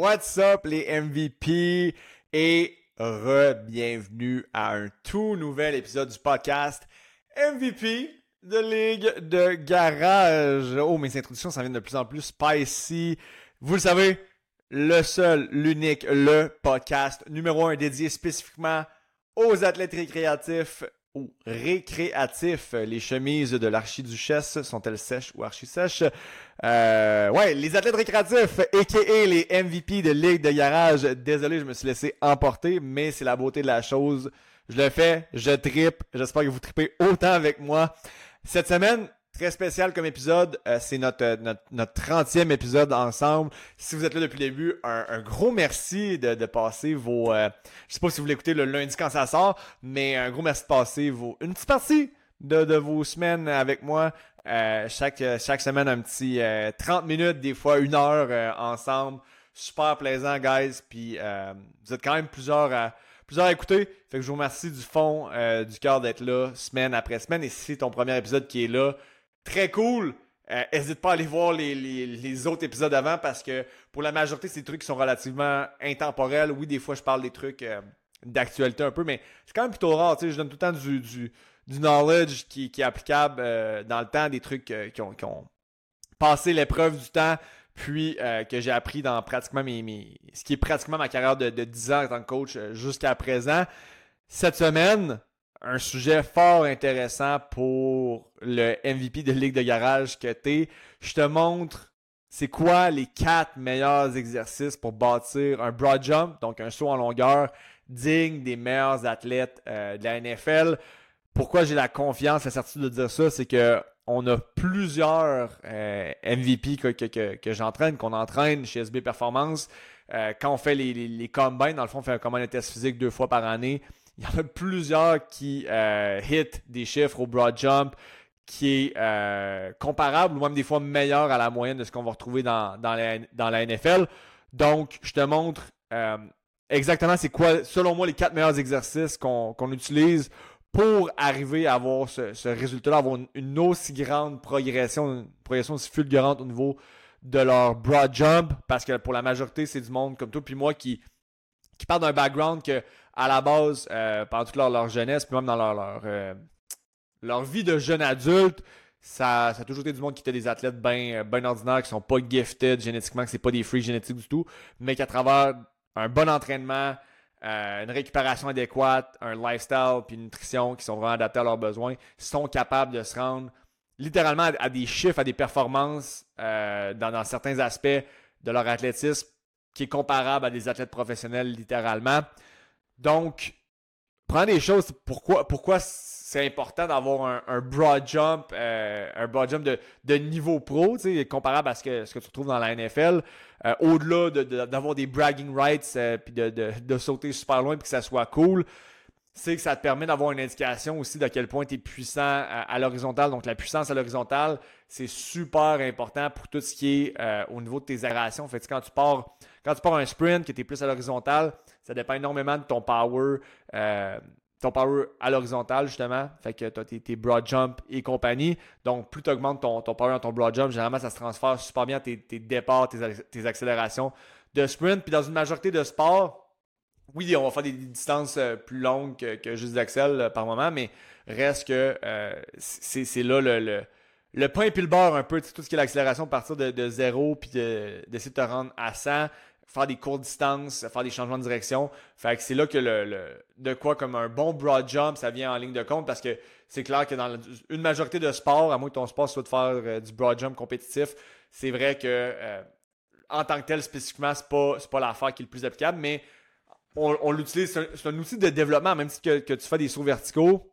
What's up les MVP et re-bienvenue à un tout nouvel épisode du podcast MVP de Ligue de Garage. Oh, mes introductions, ça vient de plus en plus spicy. Vous le savez, le seul, l'unique, le podcast numéro un dédié spécifiquement aux athlètes récréatifs ou récréatifs. Les chemises de l'archiduchesse sont-elles sèches ou archi-sèches? Euh, ouais, les athlètes récréatifs, a.k.a. les MVP de Ligue de Garage. Désolé, je me suis laissé emporter, mais c'est la beauté de la chose. Je le fais, je tripe. J'espère que vous tripez autant avec moi. Cette semaine, Très spécial comme épisode, euh, c'est notre, euh, notre, notre 30e épisode ensemble. Si vous êtes là depuis le début, un, gros merci de, de passer vos... Euh, je sais pas si vous l'écoutez le lundi quand ça sort, mais un gros merci de passer vos, une petite partie de, de vos semaines avec moi. chaque, chaque semaine, un petit 30 minutes, des fois une heure ensemble. Super plaisant, guys. Puis vous êtes quand même plusieurs à plusieurs à écouter. Fait que je vous remercie du fond du cœur d'être là semaine après semaine. Et si c'est ton premier épisode qui est là, très cool. Euh, pas à aller voir les, autres épisodes avant parce que pour la majorité, c'est des trucs qui sont relativement intemporels. Oui, des fois, je parle des trucs euh, d'actualité un peu, mais c'est quand même plutôt rare. Je donne tout le temps du, knowledge qui, est applicable euh, dans le temps, des trucs qui ont, passé l'épreuve du temps, puis que j'ai appris dans pratiquement mes, ce qui est pratiquement ma carrière de, de 10 ans en tant que coach jusqu'à présent. Cette semaine, un sujet fort intéressant pour le MVP de Ligue de Garage que t'es. Je te montre c'est quoi les quatre meilleurs exercices pour bâtir un broad jump, donc un saut en longueur digne des meilleurs athlètes euh, de la NFL. Pourquoi j'ai la confiance, la certitude de dire ça, c'est que on a plusieurs euh, MVP que, j'entraîne, qu'on entraîne chez SB Performance. Euh, quand on fait les, les, combines, dans le fond, on fait un combine de test physique deux fois par année il y en a plusieurs qui euh, hit des chiffres au broad jump qui est euh, comparable ou même des fois meilleur à la moyenne de ce qu'on va retrouver dans, dans, la, NFL. Donc, je te montre euh, exactement c'est quoi, selon moi, les quatre meilleurs exercices qu'on utilise pour arriver à avoir ce, résultat-là, avoir une, aussi grande progression, une progression aussi fulgurante au niveau de leur broad jump, parce que pour la majorité, c'est du monde comme toi, puis moi qui, qui d'un background que à la base, euh, pendant toute leur, jeunesse, puis même dans leur, leur, euh, leur vie de jeune adulte, ça, ça, a toujours été du monde qui était des athlètes bien ben ordinaires, qui sont pas gifted génétiquement, que c'est pas des freaks génétiques du tout, mais qu'à travers un bon entraînement, une récupération adéquate, un lifestyle puis une nutrition qui sont vraiment adaptés à leurs besoins, sont capables de se rendre littéralement à, des chiffres, à des performances dans, dans, certains aspects de leur athlétisme qui est comparable à des athlètes professionnels littéralement. Donc, prends des choses. Pourquoi, pourquoi c'est important d'avoir un, broad jump, euh, un broad jump de, niveau pro, comparable à ce que, ce que tu trouves dans la NFL. Euh, au-delà d'avoir des bragging rights euh, puis de, sauter super loin puis que ça soit cool, c'est que ça te permet d'avoir une indication aussi de quel point tu es puissant à, l'horizontale. Donc, la puissance à l'horizontale, c'est super important pour tout ce qui est au niveau de tes aérations. En fait, quand tu pars, quand tu pars un sprint, que tu es plus à l'horizontale, ça dépend énormément de ton power, euh, ton power à l'horizontale, justement. Fait que tu as tes, broad jump et compagnie. Donc, plus tu augmentes ton, power dans ton broad jump, généralement, ça se transfère super bien tes, tes départs, tes, accélérations de sprint. Puis dans une majorité de sports, oui, on va faire des distances euh, plus longues que, juste d'accel euh, par moment, mais reste que c'est là le, le, point et puis le bord un peu, tout ce qui est l'accélération, partir de, de zéro puis d'essayer de, te rendre à 100 faire des courtes distances, faire des changements de direction. Fait que c'est là que le, de quoi comme un bon broad jump, ça vient en ligne de compte parce que c'est clair que dans une majorité de sports, à moins que ton sport soit de faire euh, du broad jump compétitif, c'est vrai que euh, en tant que tel spécifiquement, c'est pas pas l'affaire qui est le plus applicable, mais on, l'utilise, c'est un, outil de développement, même si que, tu fais des sauts verticaux,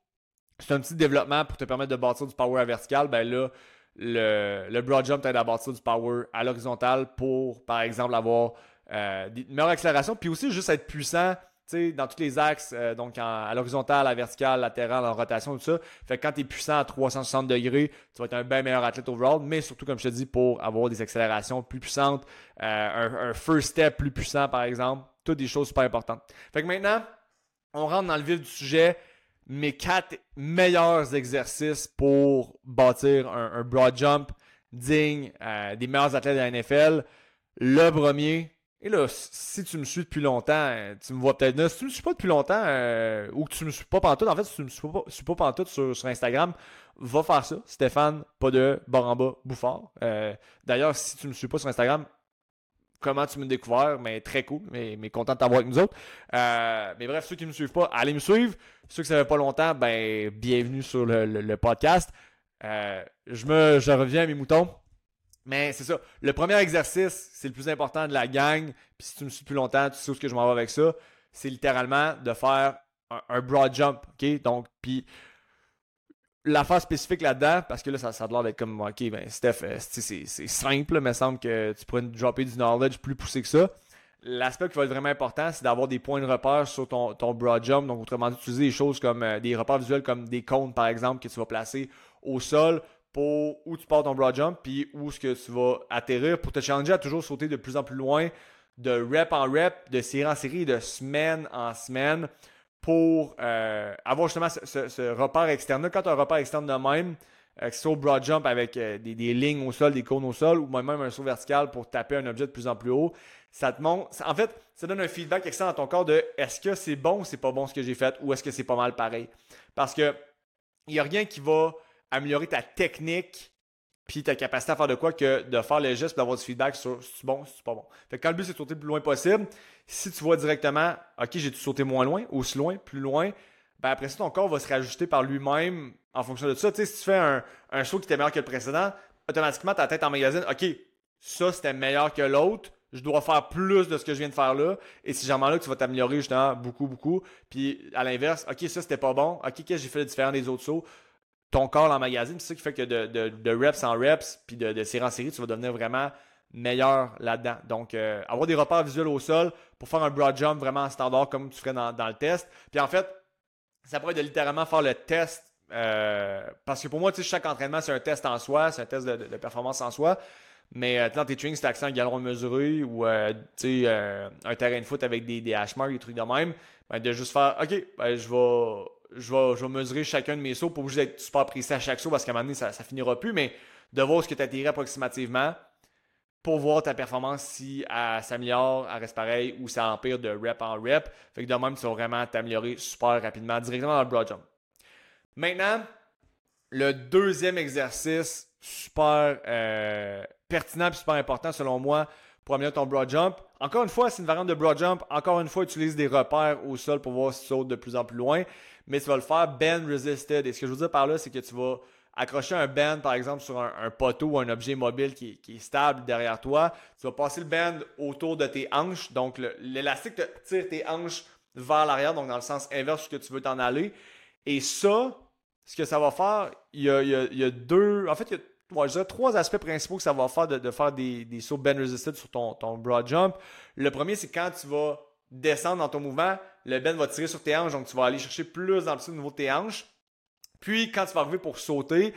c'est un outil de développement pour te permettre de bâtir du power à vertical, ben là, le, le broad jump t'aide à bâtir du power à l'horizontale pour, par exemple, avoir euh, des meilleures accélérations, puis aussi juste être puissant dans tous les axes, euh, donc à l'horizontale, à la verticale, latérale, en rotation, tout ça. Fait que quand tu es puissant à 360 degrés, tu vas être un bien meilleur athlète overall, mais surtout, comme je te dis, pour avoir des accélérations plus puissantes, euh, un, first step plus puissant, par exemple, toutes des choses super importantes. Fait que maintenant, on rentre dans le vif du sujet. Mes quatre meilleurs exercices pour bâtir un, broad jump digne des meilleurs athlètes de la NFL. Le premier, Et là, si tu me suis depuis longtemps, tu me vois peut-être Si tu me suis pas depuis longtemps, ou que tu me suis pas pantoute, en fait, si tu me suis pas, suis pas pantoute sur, sur Instagram, va faire ça. Stéphane, pas de Baramba Bouffard. D'ailleurs, si tu me suis pas sur Instagram, comment tu m'as découvert, mais très cool, mais, content de t'avoir avec nous autres. Euh, mais bref, ceux qui ne me suivent pas, allez me suivre. Ceux qui ne savaient pas longtemps, ben bienvenue sur le, podcast. Euh, je, me, je reviens à mes moutons. Mais c'est ça. Le premier exercice, c'est le plus important de la gang. Puis si tu me suis plus longtemps, tu sais où ce que je m'en vais avec ça. C'est littéralement de faire un, broad jump. OK? Donc, puis l'affaire spécifique là-dedans, parce que là, ça, a l'air d'être comme, ok, ben, Steph, euh, c'est simple, mais il semble que tu pourrais dropper du knowledge plus poussé que ça. L'aspect qui va être vraiment important, c'est d'avoir des points de repère sur ton, ton broad jump. Donc, autrement dit, utiliser des choses comme euh, des repères visuels comme des cônes, par exemple, que tu vas placer au sol pour où tu pars ton broad jump, puis où est-ce que tu vas atterrir pour te challenger à toujours sauter de plus en plus loin, de rep en rep, de série en série, de semaine en semaine pour euh, avoir justement ce, repère externe. Quand tu as un repère externe de même, euh, que ce soit au broad jump avec euh, des, lignes au sol, des cônes au sol, ou même un saut vertical pour taper un objet de plus en plus haut, ça te montre. En fait, ça donne un feedback externe dans ton corps de est-ce que c'est bon ou c'est pas bon ce que j'ai fait, ou est-ce que c'est pas mal pareil. Parce que il n'y a rien qui va améliorer ta technique puis ta capacité à faire de quoi que de faire le geste d'avoir du feedback sur si c'est bon, si c'est pas bon. Fait que quand le but c'est de sauter le plus loin possible, si tu vois directement, ok, j'ai dû sauter moins loin, aussi loin, plus loin, ben après ça, ton corps va se réajuster par lui-même en fonction de ça. Tu sais, si tu fais un, un saut qui était meilleur que le précédent, automatiquement ta tête en magazine, ok, ça c'était meilleur que l'autre, je dois faire plus de ce que je viens de faire là. Et si jamais là, tu vas t'améliorer justement beaucoup, beaucoup. Puis à l'inverse, ok, ça c'était pas bon, ok, qu'est-ce que j'ai fait de différent des autres sauts? Ton corps en magazine. C'est ça qui fait que de, reps en reps, puis de, série en série, tu vas devenir vraiment meilleur là-dedans. Donc, euh, avoir des repères visuels au sol pour faire un broad jump vraiment standard comme tu ferais dans, le test. Puis en fait, ça pourrait de littéralement faire le test. Euh, parce que pour moi, chaque entraînement, c'est un test en soi, c'est un test de, performance en soi. Mais euh, dans tes trainings, c'est accent galon mesuré ou tu un terrain de foot avec des, des hash marks, des trucs de même, ben, de juste faire OK, ben, je vais je vais, mesurer chacun de mes sauts pour vous être super précis à chaque saut parce qu'à un moment donné, ça, ça finira plus, mais de voir ce que tu as tiré approximativement pour voir ta performance si elle s'améliore, elle reste pareil ou ça empire de rep en rep. Fait que de même, tu vas vraiment t'améliorer super rapidement directement dans le broad jump. Maintenant, le deuxième exercice super euh, pertinent et super important selon moi pour améliorer ton broad jump. Encore une fois, c'est une variante de broad jump. Encore une fois, utilise des repères au sol pour voir si tu sautes de plus en plus loin mais tu vas le faire bend resisted. Et ce que je veux dire par là, c'est que tu vas accrocher un band, par exemple, sur un, poteau ou un objet mobile qui, est stable derrière toi. Tu vas passer le band autour de tes hanches. Donc, l'élastique tire tes hanches vers l'arrière, donc dans le sens inverse que tu veux t'en aller. Et ça, ce que ça va faire, il y a, deux. En fait, il y a trois aspects principaux que ça va faire de, faire des, sauts bend resisted sur ton, broad jump. Le premier, c'est quand tu vas descendre dans ton mouvement, le bend va tirer sur tes hanches, donc tu vas aller chercher plus dans le au niveau de tes hanches. Puis, quand tu vas arriver pour sauter,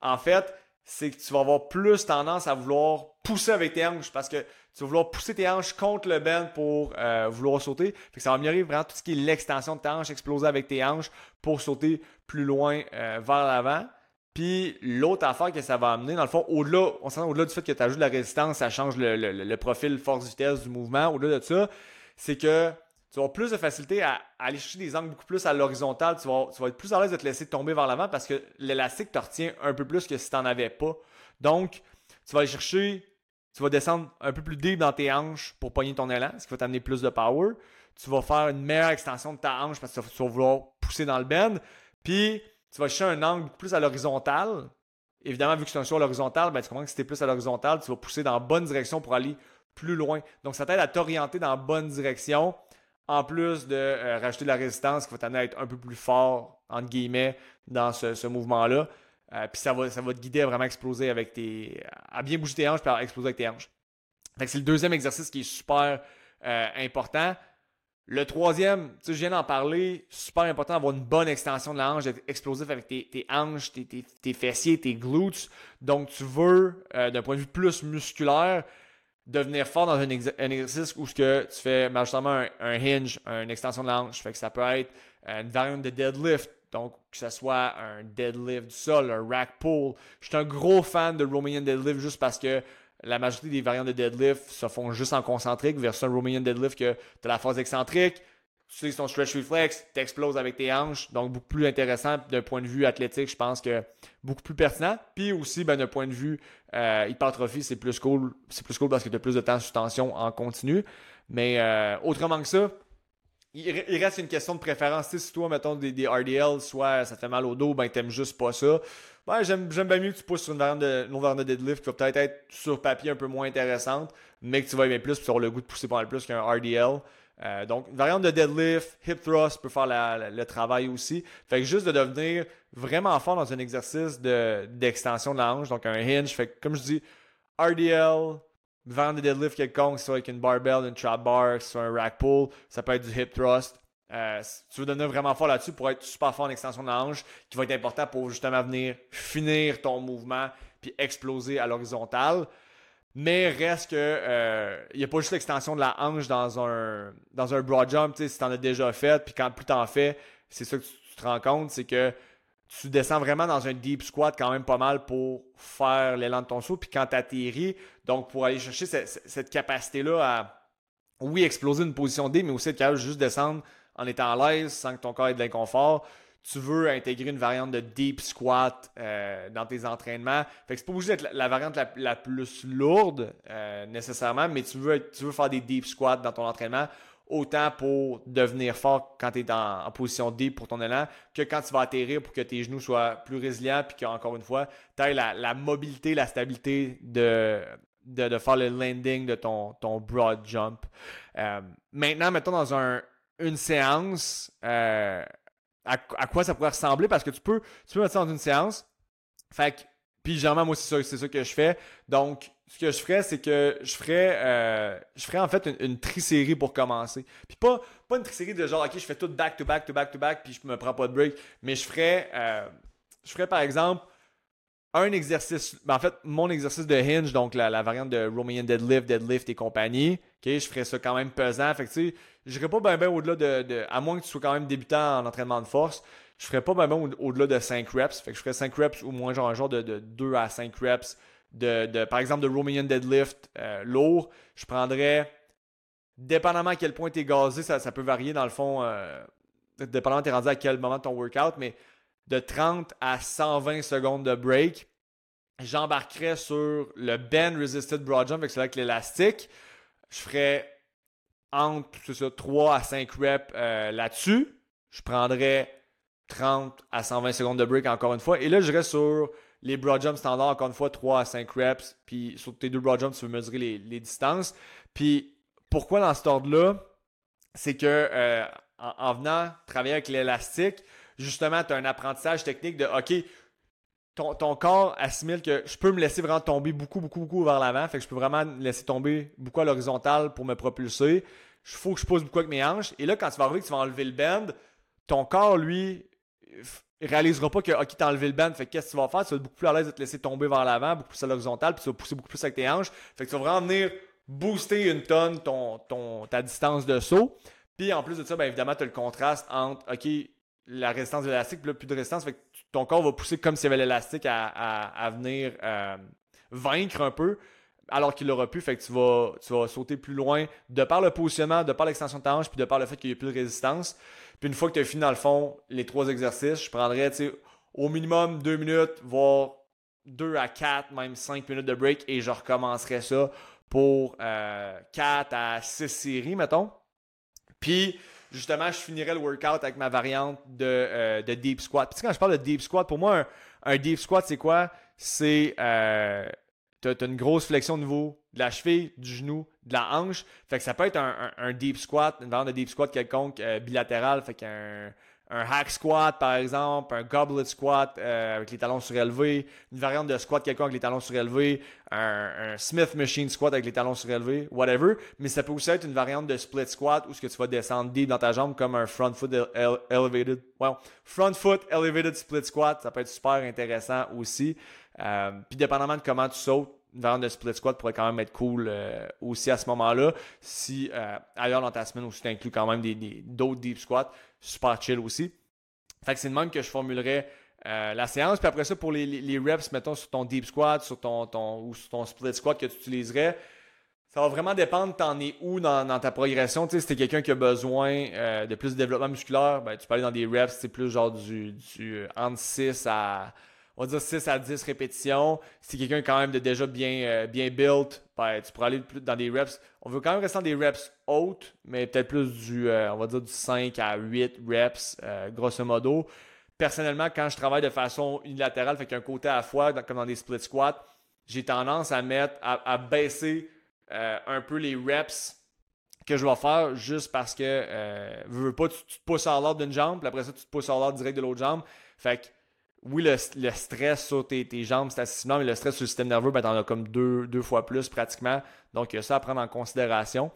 en fait, c'est que tu vas avoir plus tendance à vouloir pousser avec tes hanches parce que tu vas vouloir pousser tes hanches contre le bend pour euh, vouloir sauter. Ça va améliorer vraiment tout ce qui est l'extension de tes hanches, exploser avec tes hanches pour sauter plus loin euh, vers l'avant. Puis l'autre affaire que ça va amener, dans le fond, au-delà, on au-delà du fait que tu ajoutes de la résistance, ça change le, profil force-vitesse du mouvement. Au-delà de ça, c'est que tu vas plus de facilité à, aller chercher des angles beaucoup plus à l'horizontale. Tu vas, tu vas être plus à l'aise de te laisser tomber vers l'avant parce que l'élastique te retient un peu plus que si tu n'en avais pas. Donc, tu vas aller chercher, tu vas descendre un peu plus deep dans tes hanches pour pogner ton élan, ce qui va t'amener plus de power. Tu vas faire une meilleure extension de ta hanche parce que tu vas vouloir pousser dans le bend. Puis, tu vas chercher un angle plus à l'horizontale. Évidemment, vu que c'est un saut à l'horizontale, ben, tu comprends que si tu es plus à l'horizontale, tu vas pousser dans la bonne direction pour aller plus loin. Donc, ça t'aide à t'orienter dans la bonne direction, en plus de euh, rajouter de la résistance qui va t'amener à être un peu plus fort, entre guillemets, dans ce, mouvement-là. Euh, puis ça va, ça va te guider à vraiment exploser avec tes. à bien bouger tes hanches puis à exploser avec tes hanches. c'est le deuxième exercice qui est super euh, important. Le troisième, tu sais, je viens d'en parler, super important d'avoir une bonne extension de la hanche, d'être explosif avec tes, tes hanches, tes, tes, fessiers, tes glutes. Donc, tu veux, d'un point de vue plus musculaire, devenir fort dans un, exercice où que tu fais majoritairement un, hinge, une extension de la hanche. Fait que ça peut être une variante de deadlift. Donc, que ce soit un deadlift du sol, un rack pull. Je suis un gros fan de Romanian deadlift juste parce que la majorité des variantes de deadlift se font juste en concentrique versus un Romanian deadlift que tu as la phase excentrique, tu sais ton stretch reflex, tu exploses avec tes hanches, donc beaucoup plus intéressant d'un point de vue athlétique, je pense que beaucoup plus pertinent. Puis aussi, ben, d'un point de vue euh, hypertrophie, c'est plus cool. C'est plus cool parce que tu as plus de temps sous tension en continu. Mais euh, autrement que ça, il, reste une question de préférence. si toi, mettons, des, RDL, soit ça fait mal au dos, ben t'aimes juste pas ça. Ben, j'aime, bien mieux que tu pousses sur une variante de, de deadlift qui va peut-être être sur papier un peu moins intéressante, mais que tu vas aimer plus, auras le goût de pousser pas mal plus qu'un RDL. Euh, donc, une variante de deadlift, hip thrust peut faire le travail aussi. Fait que juste de devenir vraiment fort dans un exercice de, d'extension de la hanche, donc un hinge. Fait que, comme je dis, RDL, variante de deadlift quelconque, soit avec une barbell, une trap bar, soit un rack pull, ça peut être du hip thrust. Euh, tu veux devenir vraiment fort là-dessus pour être super fort en extension de la hanche, qui va être important pour justement venir finir ton mouvement puis exploser à l'horizontale. Mais reste que il euh, n'y a pas juste l'extension de la hanche dans un dans un broad jump, si tu en as déjà fait, puis quand plus tu en fais, c'est ça que tu, te rends compte, c'est que tu descends vraiment dans un deep squat quand même pas mal pour faire l'élan de ton saut, puis quand tu atterris, donc pour aller chercher cette, capacité-là à, oui, exploser une position D, mais aussi être capable de juste descendre en étant à l'aise sans que ton corps ait de l'inconfort tu veux intégrer une variante de deep squat euh, dans tes entraînements. Fait que c'est pas obligé d'être la, variante la, plus lourde euh, nécessairement, mais tu veux, tu veux faire des deep squats dans ton entraînement autant pour devenir fort quand tu es en, position deep pour ton élan que quand tu vas atterrir pour que tes genoux soient plus résilients puis qu'encore une fois, tu aies la, mobilité, la stabilité de, de, faire le landing de ton, ton broad jump. Euh, maintenant, mettons dans un, une séance, à, quoi ça pourrait ressembler? Parce que tu peux, tu peux mettre ça dans une séance. Fait que, puis généralement, moi, c'est c'est ça que je fais. Donc, ce que je ferais, c'est que je ferais, euh, je ferais en fait une, une tri-série pour commencer. Puis pas, pas une tri-série de genre, ok, je fais tout back to back to back to back, puis je me prends pas de break. Mais je ferais, euh, je ferais par exemple un exercice, ben, en fait, mon exercice de hinge, donc la, variante de Romanian deadlift, deadlift et compagnie, ok, je ferais ça quand même pesant. Fait que tu sais, je n'irais pas bien ben au-delà de, à moins que tu sois quand même débutant en entraînement de force, je ferais pas bien au-delà de 5 reps. Fait que je ferais 5 reps ou moins genre un genre de, 2 à 5 reps de, par exemple, de Romanian deadlift euh, lourd. Je prendrais, dépendamment à quel point tu es gazé, ça, ça, peut varier dans le fond, euh, dépendamment tu es rendu à quel moment de ton workout, mais de 30 à 120 secondes de break, j'embarquerais sur le bend resisted broad jump avec, avec l'élastique. Je ferais entre 3 à 5 reps euh, là-dessus. Je prendrais 30 à 120 secondes de break encore une fois. Et là, je reste sur les broad jumps standards, encore une fois, 3 à 5 reps. Puis sur tes deux broad jumps, tu veux mesurer les, distances. Puis pourquoi dans cet ordre-là? C'est que euh, en, venant travailler avec l'élastique, justement, tu as un apprentissage technique de OK, ton, ton, corps assimile que je peux me laisser vraiment tomber beaucoup, beaucoup, beaucoup vers l'avant. Fait que je peux vraiment me laisser tomber beaucoup à l'horizontale pour me propulser. Il faut que je pose beaucoup avec mes hanches. Et là, quand tu vas arriver que tu vas enlever le bend, ton corps, lui, réalisera pas que OK, t'as enlevé le bend. Fait qu'est-ce que tu vas faire? Tu vas être beaucoup plus à l'aise de te laisser tomber vers l'avant, beaucoup plus à l'horizontale, puis tu vas pousser beaucoup plus avec tes hanches. Fait que tu vas vraiment venir booster une tonne ton, ton, ta distance de saut. Puis en plus de ça, bien évidemment, tu as le contraste entre OK, la résistance de l'élastique, plus de résistance. Fait que ton corps va pousser comme s'il y avait l'élastique à, venir euh, vaincre un peu, alors qu'il l'aura pu. Fait que tu vas, tu vas sauter plus loin de par le positionnement, de par l'extension de ta hanche, puis de par le fait qu'il y ait plus de résistance. Puis une fois que tu as fini, dans le fond, les trois exercices, je prendrais au minimum deux minutes, voire deux à quatre, même cinq minutes de break, et je recommencerai ça pour euh, quatre à six séries, mettons. Puis justement, je finirais le workout avec ma variante de, euh, de deep squat. Puis quand je parle de deep squat, pour moi, un, deep squat, c'est quoi? C'est. Euh, tu as, une grosse flexion au niveau de la cheville, du genou, de la hanche. Fait que ça peut être un, deep squat, une variante de deep squat quelconque euh, bilatéral. Fait qu'un un hack squat, par exemple, un goblet squat euh, avec les talons surélevés, une variante de squat quelqu'un avec les talons surélevés, un, un, Smith machine squat avec les talons surélevés, whatever. Mais ça peut aussi être une variante de split squat où ce que tu vas descendre deep dans ta jambe comme un front foot elevated, well, front foot elevated split squat. Ça peut être super intéressant aussi. Euh, puis dépendamment de comment tu sautes, une variante de split squat pourrait quand même être cool euh, aussi à ce moment-là. Si ailleurs dans ta semaine aussi tu inclus quand même d'autres des, deep squats, super chill aussi. Fait que c'est de même que je formulerais euh, la séance. Puis après ça, pour les, reps, mettons sur ton deep squat, sur ton, ton, ou sur ton split squat que tu utiliserais, ça va vraiment dépendre, t'en es où dans, ta progression. Tu sais, si t'es quelqu'un qui a besoin euh, de plus de développement musculaire, ben, tu peux aller dans des reps, c'est plus genre du, du euh, entre 6 à on va dire 6 à 10 répétitions. Si quelqu'un quand même déjà bien, euh, bien built, ben, tu pourras aller dans des reps. On veut quand même rester dans des reps hautes, mais peut-être plus du, on va dire du 5 à 8 reps, grosso modo. Personnellement, quand je travaille de façon unilatérale, fait qu'un côté à la fois, comme dans des split squats, j'ai tendance à mettre, à baisser euh, un peu les reps que je vais faire juste parce que euh, veux pas, tu, te pousses à l'ordre d'une jambe, puis après ça, tu te pousses à l'ordre direct de l'autre jambe. Fait que oui, le, stress sur tes, jambes, c'est assez mais le stress sur le système nerveux, ben, t'en as comme deux, deux fois plus pratiquement. Donc, il y a ça à prendre en considération.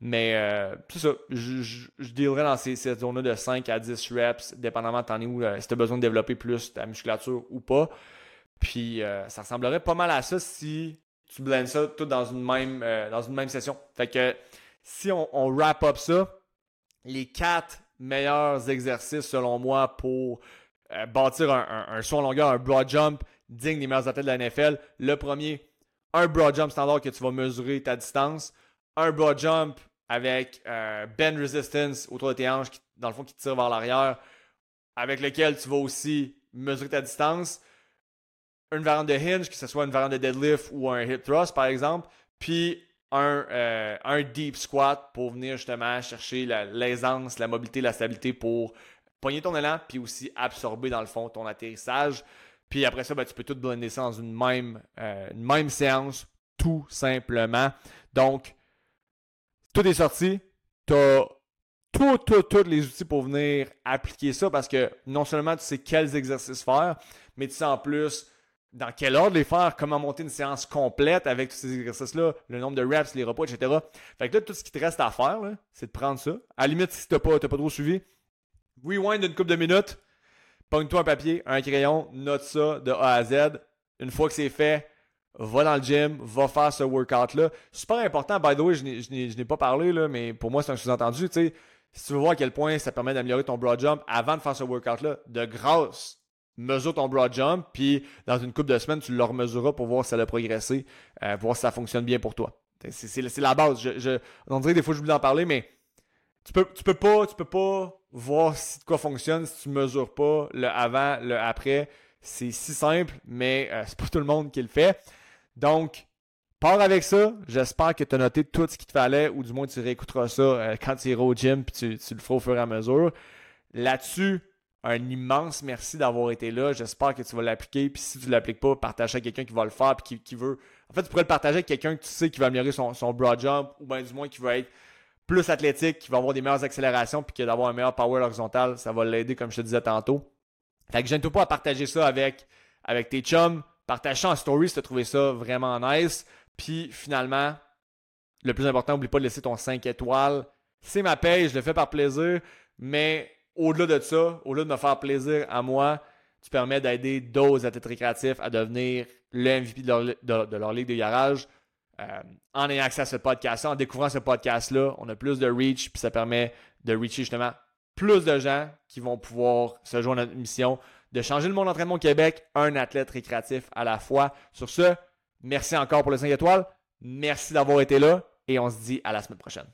Mais euh, c'est ça, je, je, dealerai dans ces, cette zone-là de 5 à 10 reps, dépendamment t'en es où, si tu as besoin de développer plus ta musculature ou pas. Puis ça ressemblerait pas mal à ça si tu blends ça tout dans une même, euh, dans une même session. Fait que si on, wrap up ça, les quatre meilleurs exercices selon moi pour euh, bâtir un, un, saut en longueur, un broad jump digne des meilleurs athlètes de la NFL. Le premier, un broad jump standard que tu vas mesurer ta distance. Un broad jump avec euh, bend resistance autour de tes hanches, dans le fond, qui tire vers l'arrière, avec lequel tu vas aussi mesurer ta distance une variante de hinge, que ce soit une variante de deadlift ou un hip thrust, par exemple, puis un, euh, un deep squat pour venir justement chercher l'aisance, la, mobilité, la stabilité pour pogner ton élan, puis aussi absorber dans le fond ton atterrissage. Puis après ça, ben, tu peux tout blender ça dans une même, euh, une même séance, tout simplement. Donc, tout est sorti. Tu as tous les outils pour venir appliquer ça parce que non seulement tu sais quels exercices faire, mais tu sais en plus dans quel ordre les faire, comment monter une séance complète avec tous ces exercices-là, le nombre de reps, les repas, etc. Fait que là, tout ce qui te reste à faire, c'est de prendre ça. À la limite, si tu n'as pas, pas trop suivi, rewind une couple de minutes, pogne-toi un papier, un crayon, note ça de A à Z. Une fois que c'est fait, va dans le gym, va faire ce workout-là. Super important, by the way, je n'ai pas parlé, là, mais pour moi, c'est un sous-entendu. Si tu veux voir à quel point ça permet d'améliorer ton broad jump avant de faire ce workout-là, de grâce mesure ton broad jump, puis dans une couple de semaines, tu le remesureras pour voir si ça a progressé, euh, voir si ça fonctionne bien pour toi. C'est la base. Je, on dirait des fois, je voulais en parler, mais tu peux, tu peux pas, tu peux pas voir si de quoi fonctionne si tu mesures pas le avant, le après. C'est si simple, mais euh, c'est pas tout le monde qui le fait. Donc, pars avec ça. J'espère que tu as noté tout ce qu'il te fallait, ou du moins tu réécouteras ça euh, quand tu iras au gym, puis tu, tu le feras au fur et à mesure. Là-dessus, un immense merci d'avoir été là. J'espère que tu vas l'appliquer. Puis si tu ne l'appliques pas, partage avec quelqu'un qui va le faire puis qui, veut. En fait, tu pourrais le partager avec quelqu'un que tu sais qui va améliorer son, broad jump ou bien du moins qui va être plus athlétique, qui va avoir des meilleures accélérations puis qui va avoir un meilleur power horizontal. Ça va l'aider, comme je te disais tantôt. Fait que gêne-toi pas à partager ça avec, avec tes chums. Partage ça en story si tu as trouvé ça vraiment nice. Puis finalement, le plus important, n'oublie pas de laisser ton 5 étoiles. C'est ma paye, je le fais par plaisir, mais au-delà de ça, au-delà de me faire plaisir à moi, tu permets d'aider d'autres athlètes récréatifs à devenir le MVP de leur, ligue de garage. Euh, en ayant accès à ce podcast-là, en découvrant ce podcast-là, on a plus de reach, puis ça permet de reacher justement plus de gens qui vont pouvoir se joindre à notre mission de changer le monde d'entraînement au Québec, un athlète récréatif à la fois. Sur ce, merci encore pour les 5 étoiles. Merci d'avoir été là et on se dit à la semaine prochaine.